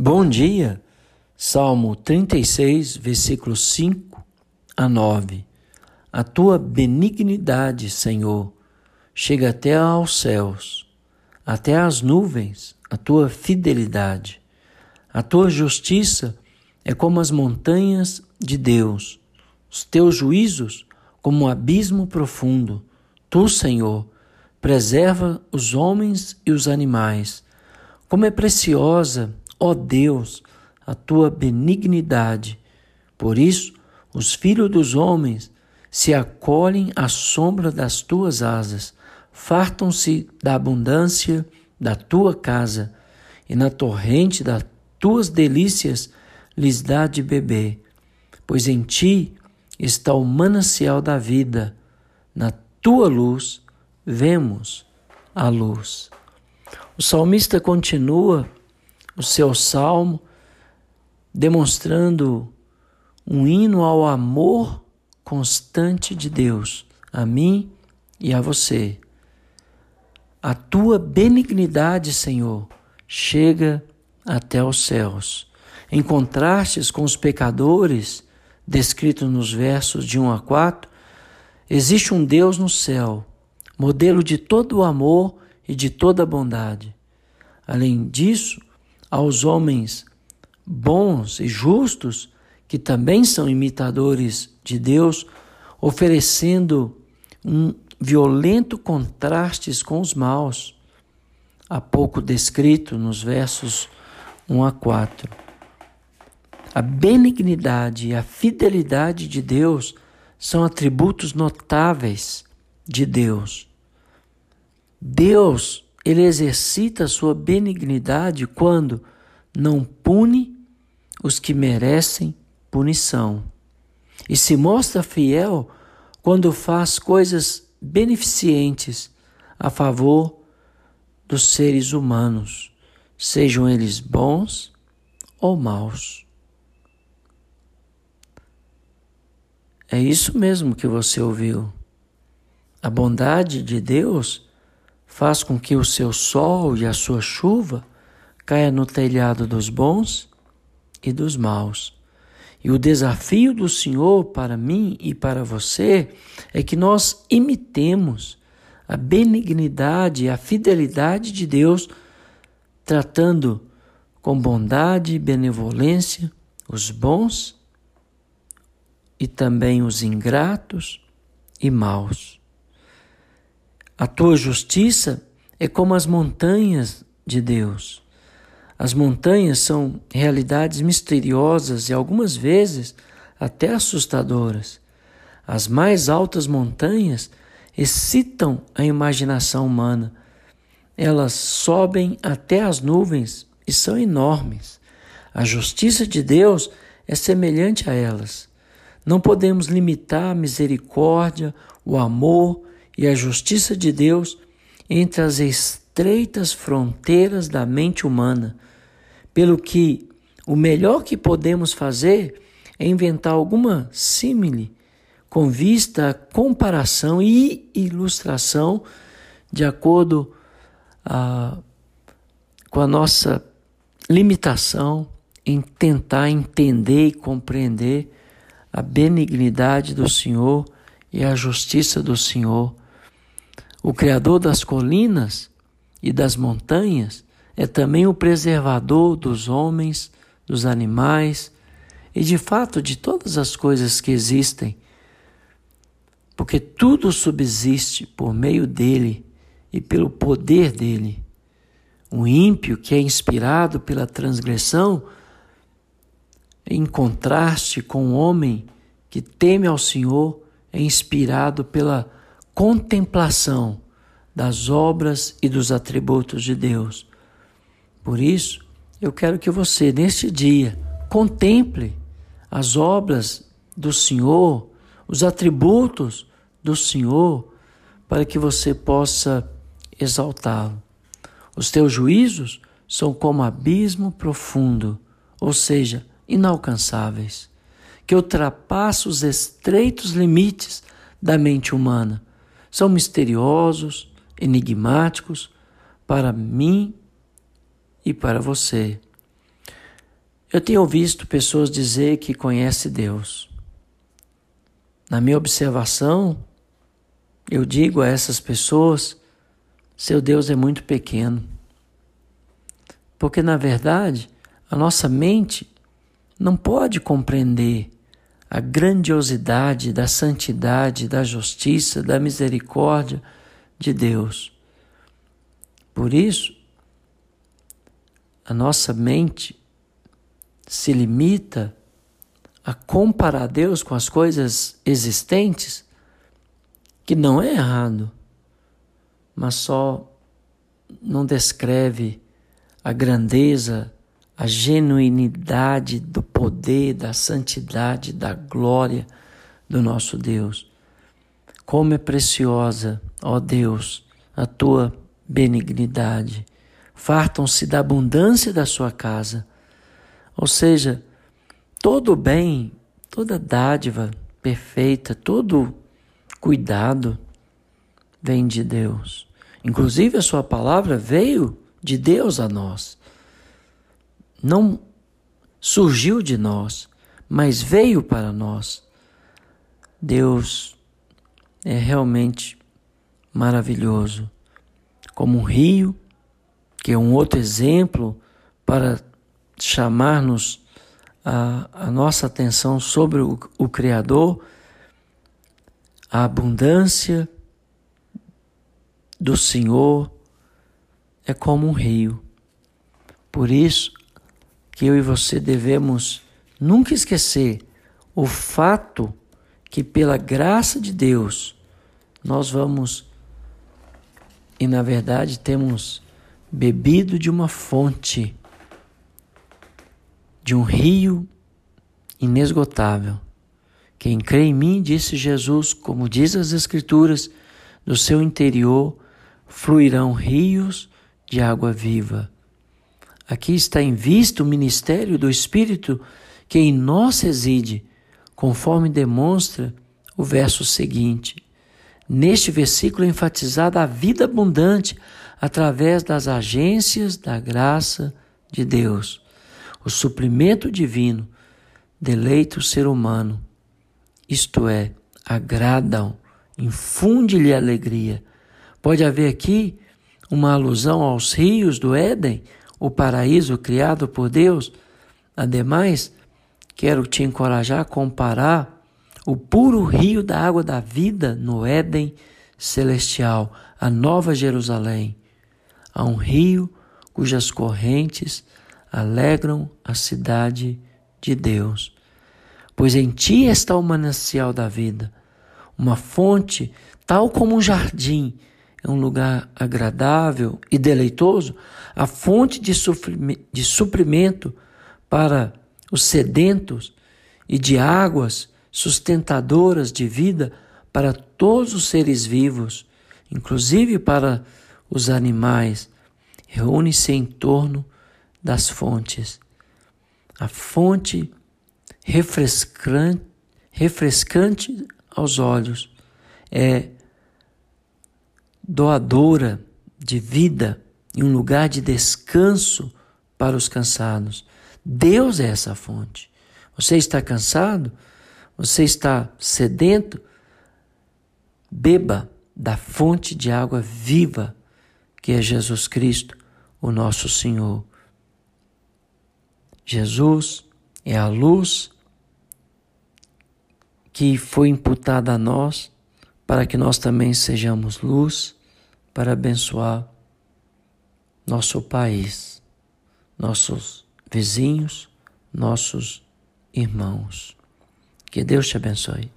Bom dia, Salmo 36, versículos 5 a 9. A tua benignidade, Senhor, chega até aos céus, até às nuvens, a tua fidelidade. A tua justiça é como as montanhas de Deus, os teus juízos como um abismo profundo. Tu, Senhor, preserva os homens e os animais. Como é preciosa Ó Deus, a tua benignidade. Por isso, os filhos dos homens se acolhem à sombra das tuas asas, fartam-se da abundância da tua casa, e na torrente das tuas delícias lhes dá de beber. Pois em ti está o manancial da vida, na tua luz vemos a luz. O salmista continua o seu salmo, demonstrando um hino ao amor constante de Deus, a mim e a você. A tua benignidade, Senhor, chega até os céus. Em contrastes com os pecadores, descritos nos versos de 1 a 4, existe um Deus no céu, modelo de todo o amor e de toda a bondade. Além disso, aos homens bons e justos, que também são imitadores de Deus, oferecendo um violento contraste com os maus, há pouco descrito nos versos 1 a 4. A benignidade e a fidelidade de Deus são atributos notáveis de Deus. Deus ele exercita sua benignidade quando não pune os que merecem punição e se mostra fiel quando faz coisas beneficentes a favor dos seres humanos, sejam eles bons ou maus. É isso mesmo que você ouviu. A bondade de Deus faz com que o seu sol e a sua chuva caia no telhado dos bons e dos maus. E o desafio do Senhor para mim e para você é que nós imitemos a benignidade e a fidelidade de Deus, tratando com bondade e benevolência os bons e também os ingratos e maus. A tua justiça é como as montanhas de Deus. As montanhas são realidades misteriosas e algumas vezes até assustadoras. As mais altas montanhas excitam a imaginação humana. Elas sobem até as nuvens e são enormes. A justiça de Deus é semelhante a elas. Não podemos limitar a misericórdia, o amor e a justiça de Deus entre as estreitas fronteiras da mente humana, pelo que o melhor que podemos fazer é inventar alguma símile com vista à comparação e ilustração de acordo a, ah, com a nossa limitação em tentar entender e compreender a benignidade do Senhor e a justiça do Senhor o Criador das colinas e das montanhas é também o preservador dos homens, dos animais e de fato de todas as coisas que existem, porque tudo subsiste por meio dele e pelo poder dele. O ímpio que é inspirado pela transgressão, em contraste com o homem que teme ao Senhor, é inspirado pela contemplação das obras e dos atributos de Deus. Por isso, eu quero que você, neste dia, contemple as obras do Senhor, os atributos do Senhor, para que você possa exaltá-lo. Os teus juízos são como abismo profundo, ou seja, inalcançáveis, que ultrapassa os estreitos limites da mente humana são misteriosos, enigmáticos para mim e para você. Eu tenho visto pessoas dizer que conhece Deus. Na minha observação, eu digo a essas pessoas: seu Deus é muito pequeno. Porque, na verdade, a nossa mente não pode compreender a grandiosidade da santidade, da justiça, da misericórdia de Deus. Por isso, a nossa mente se limita a comparar Deus com as coisas existentes, que não é errado, mas só não descreve a grandeza, a genuinidade do poder, da santidade, da glória do nosso Deus. Como é preciosa, ó Deus, a tua benignidade. Fartam-se da abundância da sua casa. Ou seja, todo bem, toda dádiva perfeita, todo cuidado vem de Deus. Inclusive a sua palavra veio de Deus a nós. Não surgiu de nós, mas veio para nós. Deus é realmente maravilhoso. Como um rio, que é um outro exemplo para chamar-nos a, a, nossa atenção sobre o, o Criador, a abundância do Senhor é como um rio. Por isso que eu e você devemos nunca esquecer o fato que pela graça de Deus nós vamos e na verdade temos bebido de uma fonte, de um rio inesgotável. Quem crê em mim, disse Jesus, como diz as Escrituras, do seu interior fluirão rios de água viva. Aqui está em vista o ministério do Espírito que em nós reside, conforme demonstra o verso seguinte. Neste versículo é enfatizada a vida abundante através das agências da graça de Deus. O suprimento divino deleita o ser humano, isto é, agrada-o, infunde-lhe alegria. Pode haver aqui uma alusão aos rios do Éden, o paraíso criado por Deus. Ademais, quero te encorajar a comparar o puro rio da água da vida no Éden celestial, a Nova Jerusalém, a um rio cujas correntes alegram a cidade de Deus. Pois em ti está o manancial da vida, uma fonte tal como um jardim é um lugar agradável e deleitoso, a fonte de, de suprimento para os sedentos e de águas sustentadoras de vida para todos os seres vivos, inclusive para os animais, reúne-se em torno das fontes. A fonte refrescante, refrescante aos olhos é doadora de vida e um lugar de descanso para os cansados. Deus é essa fonte. Você está cansado? Você está sedento? Beba da fonte de água viva que é Jesus Cristo, o nosso Senhor. Jesus é a luz que foi imputada a nós para que nós também sejamos luz para abençoar nosso país, nossos vizinhos, nossos irmãos. Que Deus te abençoe.